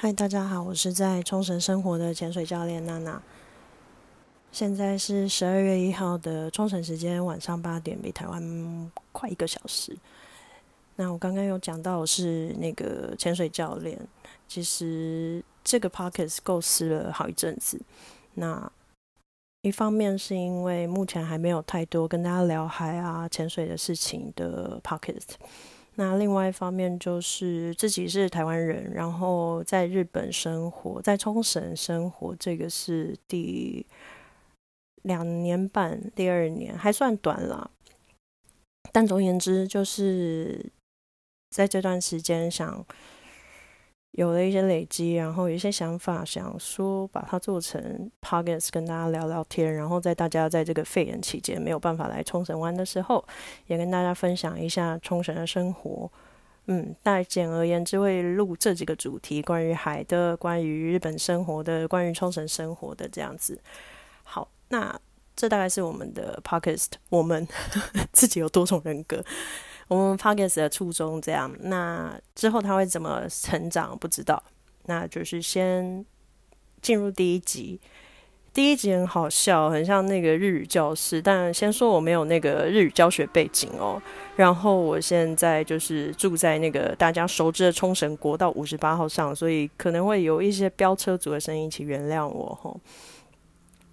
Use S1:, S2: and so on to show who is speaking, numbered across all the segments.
S1: 嗨，大家好，我是在冲绳生活的潜水教练娜娜。现在是十二月一号的冲绳时间晚上八点，比台湾快一个小时。那我刚刚有讲到我是那个潜水教练，其实这个 pocket 构思了好一阵子。那一方面是因为目前还没有太多跟大家聊海啊潜水的事情的 pocket。那另外一方面就是自己是台湾人，然后在日本生活，在冲绳生活，这个是第两年半，第二年还算短了。但总而言之，就是在这段时间想。有了一些累积，然后有一些想法，想说把它做成 podcast 跟大家聊聊天，然后在大家在这个肺炎期间没有办法来冲绳玩的时候，也跟大家分享一下冲绳的生活。嗯，大简而言之会录这几个主题：关于海的，关于日本生活的，关于冲绳生活的这样子。好，那这大概是我们的 podcast，我们 自己有多重人格。我们 podcast 的初衷这样，那之后他会怎么成长不知道。那就是先进入第一集，第一集很好笑，很像那个日语教室。但先说我没有那个日语教学背景哦。然后我现在就是住在那个大家熟知的冲绳国道五十八号上，所以可能会有一些飙车族的声音，请原谅我吼。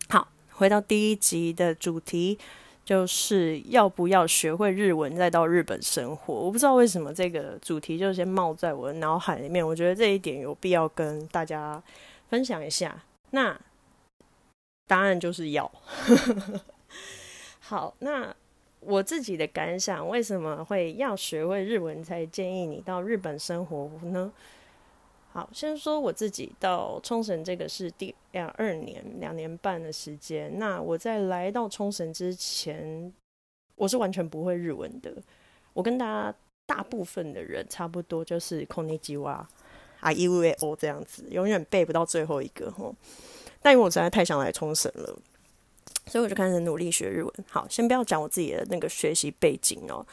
S1: 好，回到第一集的主题。就是要不要学会日文，再到日本生活？我不知道为什么这个主题就先冒在我的脑海里面。我觉得这一点有必要跟大家分享一下。那答案就是要。好，那我自己的感想，为什么会要学会日文才建议你到日本生活呢？好，先说我自己到冲绳，这个是第两二年两年半的时间。那我在来到冲绳之前，我是完全不会日文的。我跟大家大部分的人差不多，就是空尼基哇啊 U A O 这样子，永远背不到最后一个吼。但因为我实在太想来冲绳了，所以我就开始努力学日文。好，先不要讲我自己的那个学习背景哦。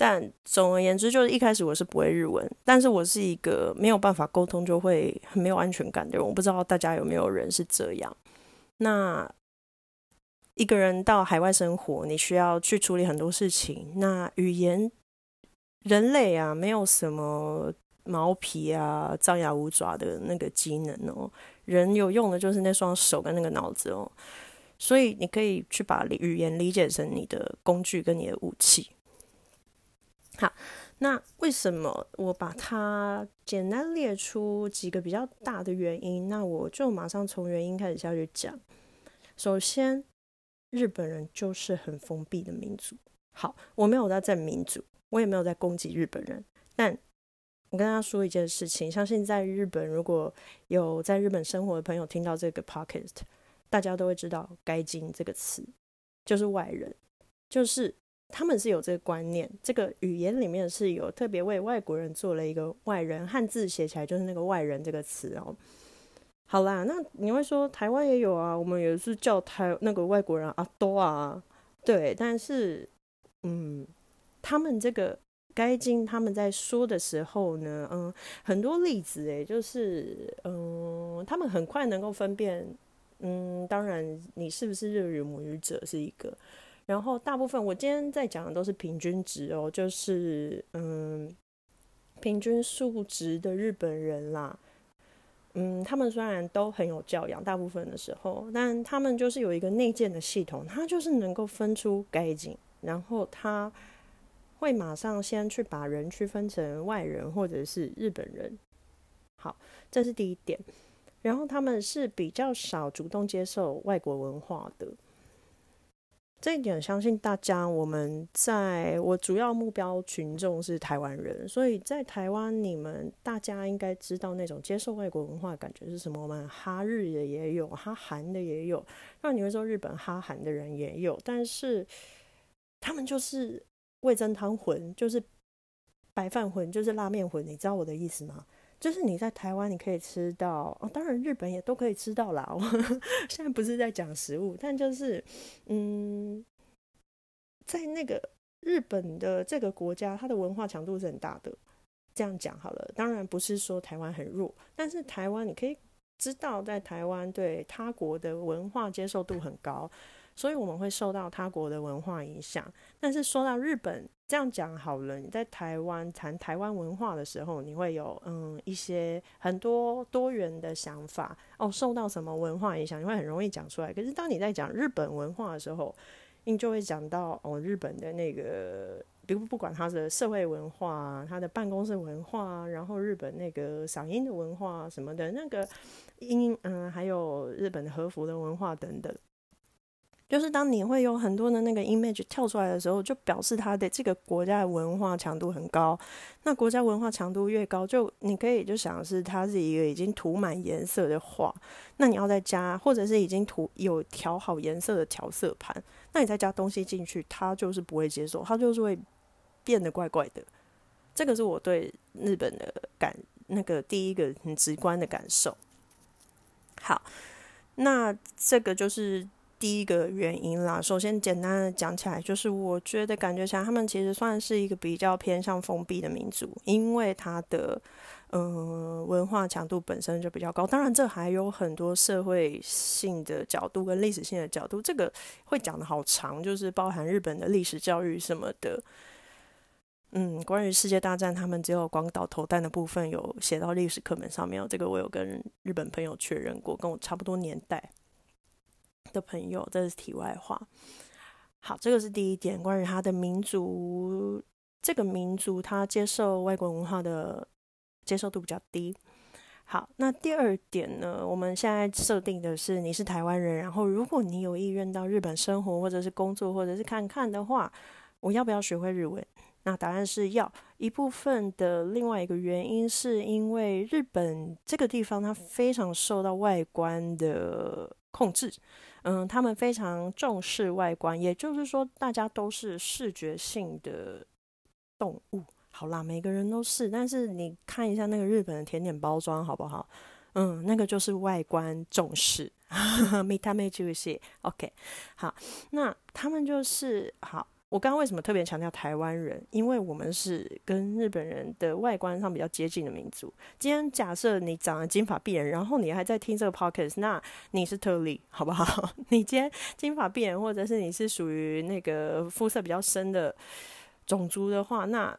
S1: 但总而言之，就是一开始我是不会日文，但是我是一个没有办法沟通就会很没有安全感的人。我不知道大家有没有人是这样。那一个人到海外生活，你需要去处理很多事情。那语言，人类啊，没有什么毛皮啊、张牙舞爪的那个机能哦。人有用的就是那双手跟那个脑子哦。所以你可以去把语言理解成你的工具跟你的武器。好，那为什么我把它简单列出几个比较大的原因？那我就马上从原因开始下去讲。首先，日本人就是很封闭的民族。好，我没有在赞民族，我也没有在攻击日本人。但我跟大家说一件事情：，相信在日本，如果有在日本生活的朋友听到这个 podcast，大家都会知道“该金”这个词就是外人，就是。他们是有这个观念，这个语言里面是有特别为外国人做了一个外人，汉字写起来就是那个外人这个词哦。好啦，那你会说台湾也有啊，我们也是叫台那个外国人阿多啊，对，但是嗯，他们这个该经他们在说的时候呢，嗯，很多例子诶，就是嗯，他们很快能够分辨，嗯，当然你是不是日语母语者是一个。然后大部分我今天在讲的都是平均值哦，就是嗯，平均数值的日本人啦，嗯，他们虽然都很有教养，大部分的时候，但他们就是有一个内建的系统，他就是能够分出该景，然后他会马上先去把人区分成外人或者是日本人。好，这是第一点。然后他们是比较少主动接受外国文化的。这一点相信大家，我们在我主要目标群众是台湾人，所以在台湾你们大家应该知道那种接受外国文化感觉是什么我们？哈日的也有，哈韩的也有，那你会说日本哈韩的人也有，但是他们就是味增汤魂，就是白饭魂，就是拉面魂，你知道我的意思吗？就是你在台湾你可以吃到，哦，当然日本也都可以吃到啦。我 现在不是在讲食物，但就是，嗯，在那个日本的这个国家，它的文化强度是很大的。这样讲好了，当然不是说台湾很弱，但是台湾你可以知道，在台湾对他国的文化接受度很高，所以我们会受到他国的文化影响。但是说到日本，这样讲好了，你在台湾谈台湾文化的时候，你会有嗯一些很多多元的想法哦，受到什么文化影响，你会很容易讲出来。可是当你在讲日本文化的时候，你就会讲到哦日本的那个。比如不管他的社会文化、他的办公室文化，然后日本那个嗓音的文化什么的，那个音嗯，还有日本的和服的文化等等，就是当你会有很多的那个 image 跳出来的时候，就表示它的这个国家的文化强度很高。那国家文化强度越高，就你可以就想是它是一个已经涂满颜色的画，那你要再加，或者是已经涂有调好颜色的调色盘，那你再加东西进去，它就是不会接受，它就是会。变得怪怪的，这个是我对日本的感那个第一个很直观的感受。好，那这个就是第一个原因啦。首先简单的讲起来，就是我觉得感觉起来他们其实算是一个比较偏向封闭的民族，因为他的嗯文化强度本身就比较高。当然，这还有很多社会性的角度跟历史性的角度，这个会讲的好长，就是包含日本的历史教育什么的。嗯，关于世界大战，他们只有广岛投弹的部分有写到历史课本上面。这个我有跟日本朋友确认过，跟我差不多年代的朋友。这是题外话。好，这个是第一点，关于他的民族，这个民族他接受外国文化的接受度比较低。好，那第二点呢？我们现在设定的是你是台湾人，然后如果你有意愿到日本生活，或者是工作，或者是看看的话，我要不要学会日文？那答案是要一部分的另外一个原因，是因为日本这个地方它非常受到外观的控制，嗯，他们非常重视外观，也就是说大家都是视觉性的动物。好啦，每个人都是，但是你看一下那个日本的甜点包装好不好？嗯，那个就是外观重视，米他妹就是 OK。好，那他们就是好。我刚刚为什么特别强调台湾人？因为我们是跟日本人的外观上比较接近的民族。今天假设你长了金发碧眼，然后你还在听这个 podcast，那你是特例，好不好？你今天金发碧眼，或者是你是属于那个肤色比较深的种族的话，那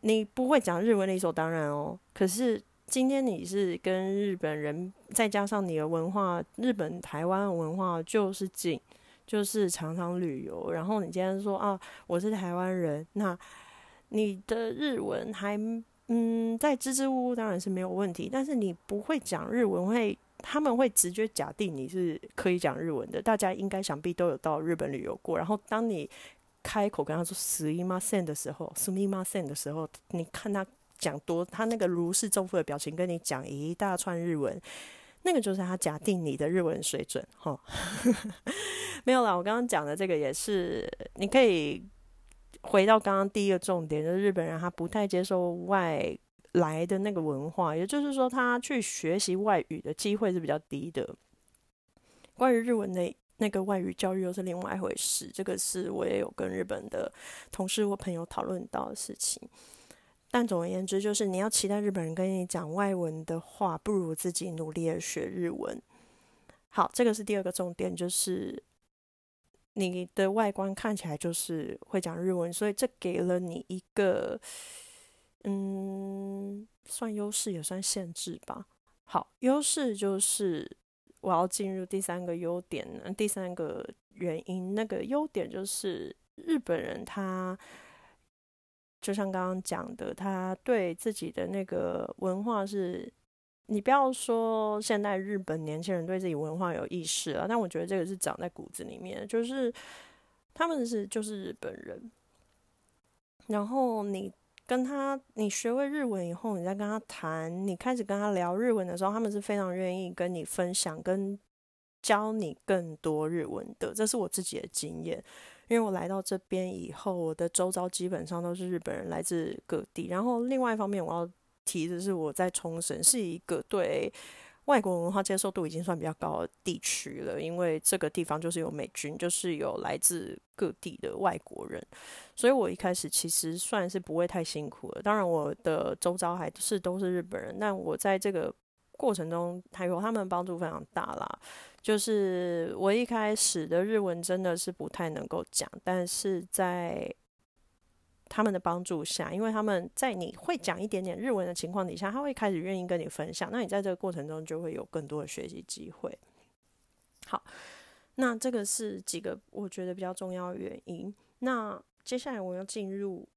S1: 你不会讲日文理所当然哦。可是今天你是跟日本人，再加上你的文化，日本台湾文化就是近。就是常常旅游，然后你今天说啊，我是台湾人，那你的日文还嗯在支支吾吾，当然是没有问题。但是你不会讲日文，会他们会直接假定你是可以讲日文的。大家应该想必都有到日本旅游过，然后当你开口跟他说“すいません”的时候，“すみません”的时候，你看他讲多，他那个如释重负的表情，跟你讲一大串日文。 那个就是他假定你的日文水准，哈，没有啦。我刚刚讲的这个也是，你可以回到刚刚第一个重点，就是日本人他不太接受外来的那个文化，也就是说，他去学习外语的机会是比较低的。关于日文的那个外语教育又是另外一回事，这个是我也有跟日本的同事或朋友讨论到的事情。但总而言之，就是你要期待日本人跟你讲外文的话，不如自己努力的学日文。好，这个是第二个重点，就是你的外观看起来就是会讲日文，所以这给了你一个，嗯，算优势也算限制吧。好，优势就是我要进入第三个优点，第三个原因，那个优点就是日本人他。就像刚刚讲的，他对自己的那个文化是，你不要说现在日本年轻人对自己文化有意识了，但我觉得这个是长在骨子里面，就是他们是就是日本人。然后你跟他，你学会日文以后，你再跟他谈，你开始跟他聊日文的时候，他们是非常愿意跟你分享，跟教你更多日文的。这是我自己的经验。因为我来到这边以后，我的周遭基本上都是日本人，来自各地。然后另外一方面，我要提的是，我在冲绳是一个对外国文化接受度已经算比较高的地区了，因为这个地方就是有美军，就是有来自各地的外国人，所以我一开始其实算是不会太辛苦了。当然，我的周遭还是都是日本人，但我在这个过程中还有他们帮助非常大啦。就是我一开始的日文真的是不太能够讲，但是在他们的帮助下，因为他们在你会讲一点点日文的情况底下，他会开始愿意跟你分享。那你在这个过程中就会有更多的学习机会。好，那这个是几个我觉得比较重要的原因。那接下来我要进入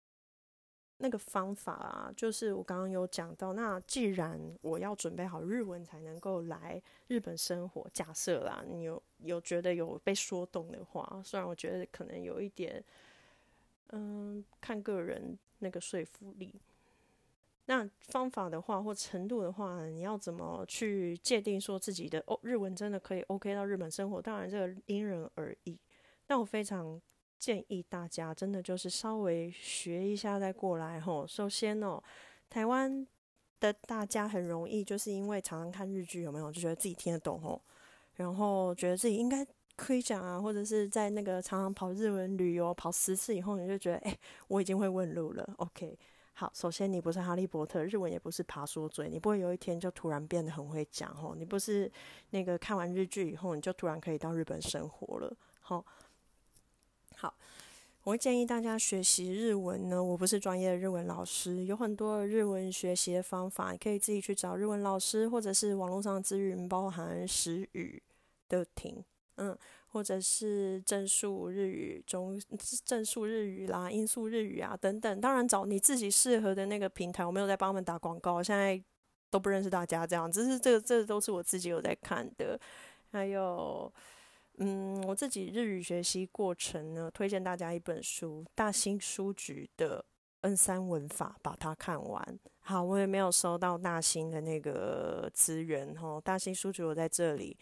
S1: 那个方法啊，就是我刚刚有讲到。那既然我要准备好日文才能够来日本生活，假设啦，你有有觉得有被说动的话，虽然我觉得可能有一点。嗯，看个人那个说服力。那方法的话，或程度的话，你要怎么去界定说自己的哦日文真的可以 OK 到日本生活？当然，这个因人而异。但我非常建议大家，真的就是稍微学一下再过来吼。首先哦，台湾的大家很容易就是因为常常看日剧，有没有就觉得自己听得懂吼，然后觉得自己应该。可以讲啊，或者是在那个常常跑日文旅游跑十次以后，你就觉得哎，我已经会问路了。OK，好，首先你不是哈利波特，日文也不是爬说嘴，你不会有一天就突然变得很会讲吼。你不是那个看完日剧以后，你就突然可以到日本生活了。好，好，我会建议大家学习日文呢。我不是专业的日文老师，有很多日文学习的方法，你可以自己去找日文老师，或者是网络上的资源，包含时语的听。嗯，或者是正数日语、中正数日语啦、音速日语啊等等，当然找你自己适合的那个平台。我没有在帮他们打广告，现在都不认识大家，这样只是这个这都是我自己有在看的。还有，嗯，我自己日语学习过程呢，推荐大家一本书，大新书局的 N 三文法，把它看完。好，我也没有收到大新的那个资源哦，大新书局我在这里。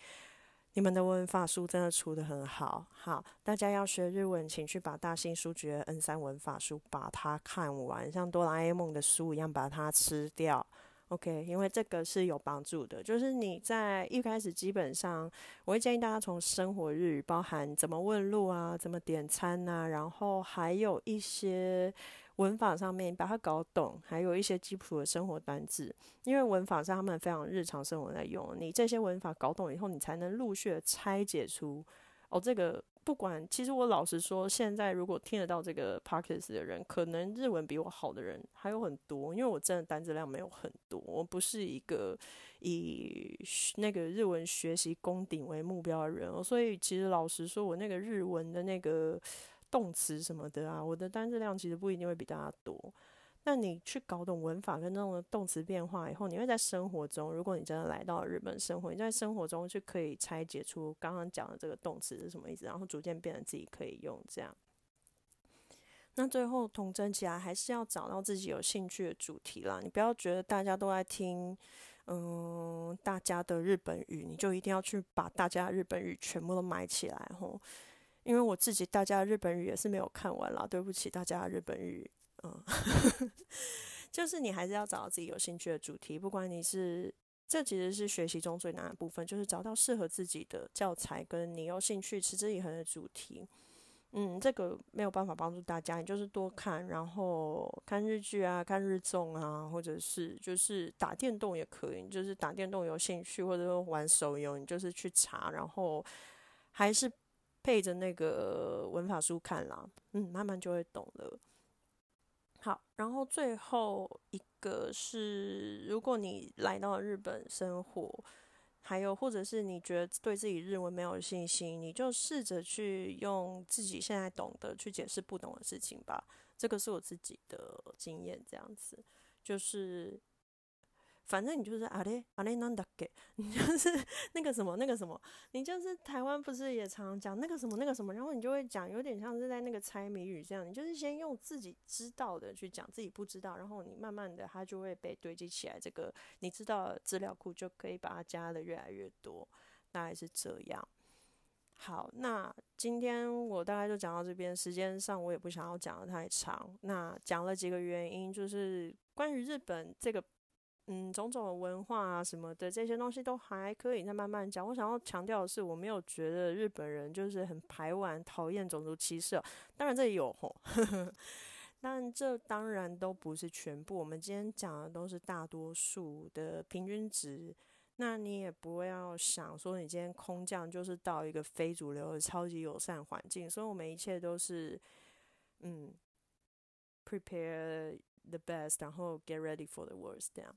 S1: 你们的文法书真的出的很好，好，大家要学日文，请去把大新书局的 N 三文法书把它看完，像哆啦 A 梦的书一样把它吃掉，OK？因为这个是有帮助的，就是你在一开始基本上，我会建议大家从生活日语，包含怎么问路啊，怎么点餐呐，然后还有一些。文法上面把它搞懂，还有一些基础的生活单字，因为文法是他们非常日常生活在用。你这些文法搞懂以后，你才能陆续的拆解出哦，这个不管。其实我老实说，现在如果听得到这个 p o c k e t 的人，可能日文比我好的人还有很多，因为我真的单子量没有很多，我不是一个以那个日文学习攻顶为目标的人，所以其实老实说，我那个日文的那个。动词什么的啊，我的单字量其实不一定会比大家多。那你去搞懂文法跟那种动词变化以后，你会在生活中，如果你真的来到日本生活，你在生活中就可以拆解出刚刚讲的这个动词是什么意思，然后逐渐变得自己可以用这样。那最后统整起来，还是要找到自己有兴趣的主题啦。你不要觉得大家都在听，嗯，大家的日本语，你就一定要去把大家日本语全部都买起来吼。因为我自己大家的日本语也是没有看完啦，对不起大家的日本语，嗯，就是你还是要找到自己有兴趣的主题，不管你是这其实是学习中最难的部分，就是找到适合自己的教材跟你有兴趣持之以恒的主题。嗯，这个没有办法帮助大家，你就是多看，然后看日剧啊，看日综啊，或者是就是打电动也可以，就是打电动有兴趣或者说玩手游，你就是去查，然后还是。配着那个文法书看啦，嗯，慢慢就会懂了。然后最后一个是，如果你来到日本生活，还有或者是你觉得对自己日文没有信心，你就试着去用自己现在懂得去解释不懂的事情吧。这个是我自己的经验，这样子就是。反正你就是阿雷阿雷南达给，你 就是那个什么那个什么，你就是台湾不是也常讲那个什么那个什么，然后你就会讲有点像是在那个猜谜语这样，你就是先用自己知道的去讲自己不知道，然后你慢慢的它就会被堆积起来，这个你知道资料库就可以把它加的越来越多，大概是这样。好，那今天我大概就讲到这边，时间上我也不想要讲的太长，那讲了几个原因，就是关于日本这个。嗯，种种文化啊什么的这些东西都还可以再慢慢讲。我想要强调的是，我没有觉得日本人就是很排外、讨厌种族歧视。当然这也有吼，但这当然都不是全部。我们今天讲的都是大多数的平均值。那你也不要想说，你今天空降就是到一个非主流的超级友善环境。所以我们一切都是嗯，prepare the best，然后 get ready for the worst，这样。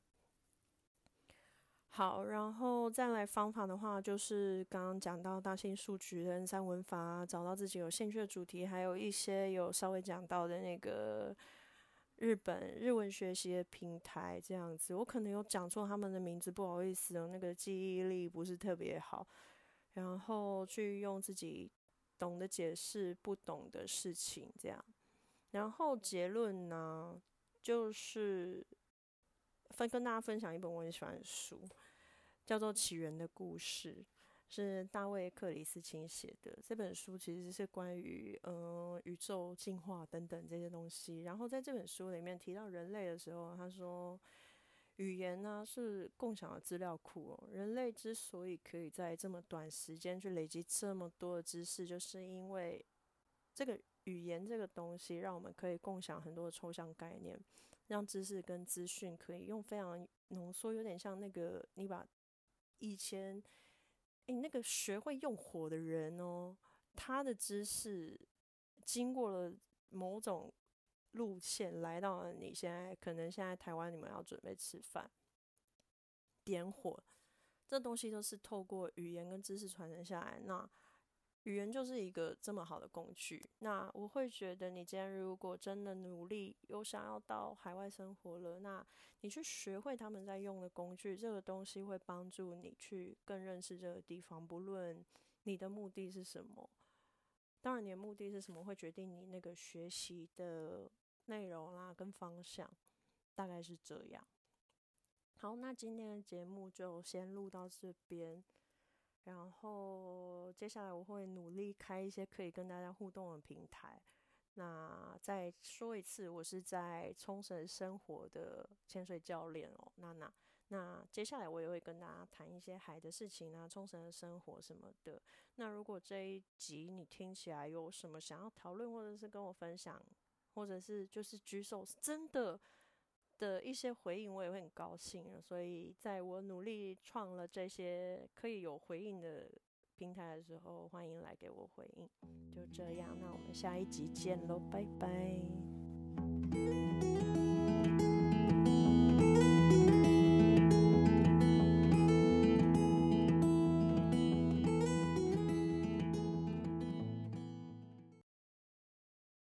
S1: 好，然后再来方法的话，就是刚刚讲到大型数据的 N 三文法，找到自己有兴趣的主题，还有一些有稍微讲到的那个日本日文学习的平台这样子。我可能有讲错他们的名字，不好意思哦，那个记忆力不是特别好。然后去用自己懂得解释不懂的事情，这样。然后结论呢，就是。分跟大家分享一本我很喜欢的书，叫做《起源的故事》，是大卫克里斯钦写的。这本书其实是关于嗯宇宙进化等等这些东西。然后在这本书里面提到人类的时候，他说语言呢是共享的资料库哦。人类之所以可以在这么短时间去累积这么多的知识，就是因为这个。语言这个东西，让我们可以共享很多的抽象概念，让知识跟资讯可以用非常浓缩，有点像那个你把以前诶那个学会用火的人哦，他的知识经过了某种路线，来到了你现在可能现在台湾你们要准备吃饭点火，这东西都是透过语言跟知识传承下来那。语言就是一个这么好的工具。那我会觉得，你今天如果真的努力，有想要到海外生活了，那你去学会他们在用的工具，这个东西会帮助你去更认识这个地方。不论你的目的是什么，当然你的目的是什么，会决定你那个学习的内容啦跟方向，大概是这样。好，那今天的节目就先录到这边。然后接下来我会努力开一些可以跟大家互动的平台。那再说一次，我是在冲绳生活的潜水教练哦。娜娜那接下来我也会跟大家谈一些海的事情啊，冲绳的生活什么的。那如果这一集你听起来有什么想要讨论，或者是跟我分享，或者是就是举手是，真的。的一些回应，我也会很高兴。所以，在我努力创了这些可以有回应的平台的时候，欢迎来给我回应。就这样，那我们下一集见喽，拜拜。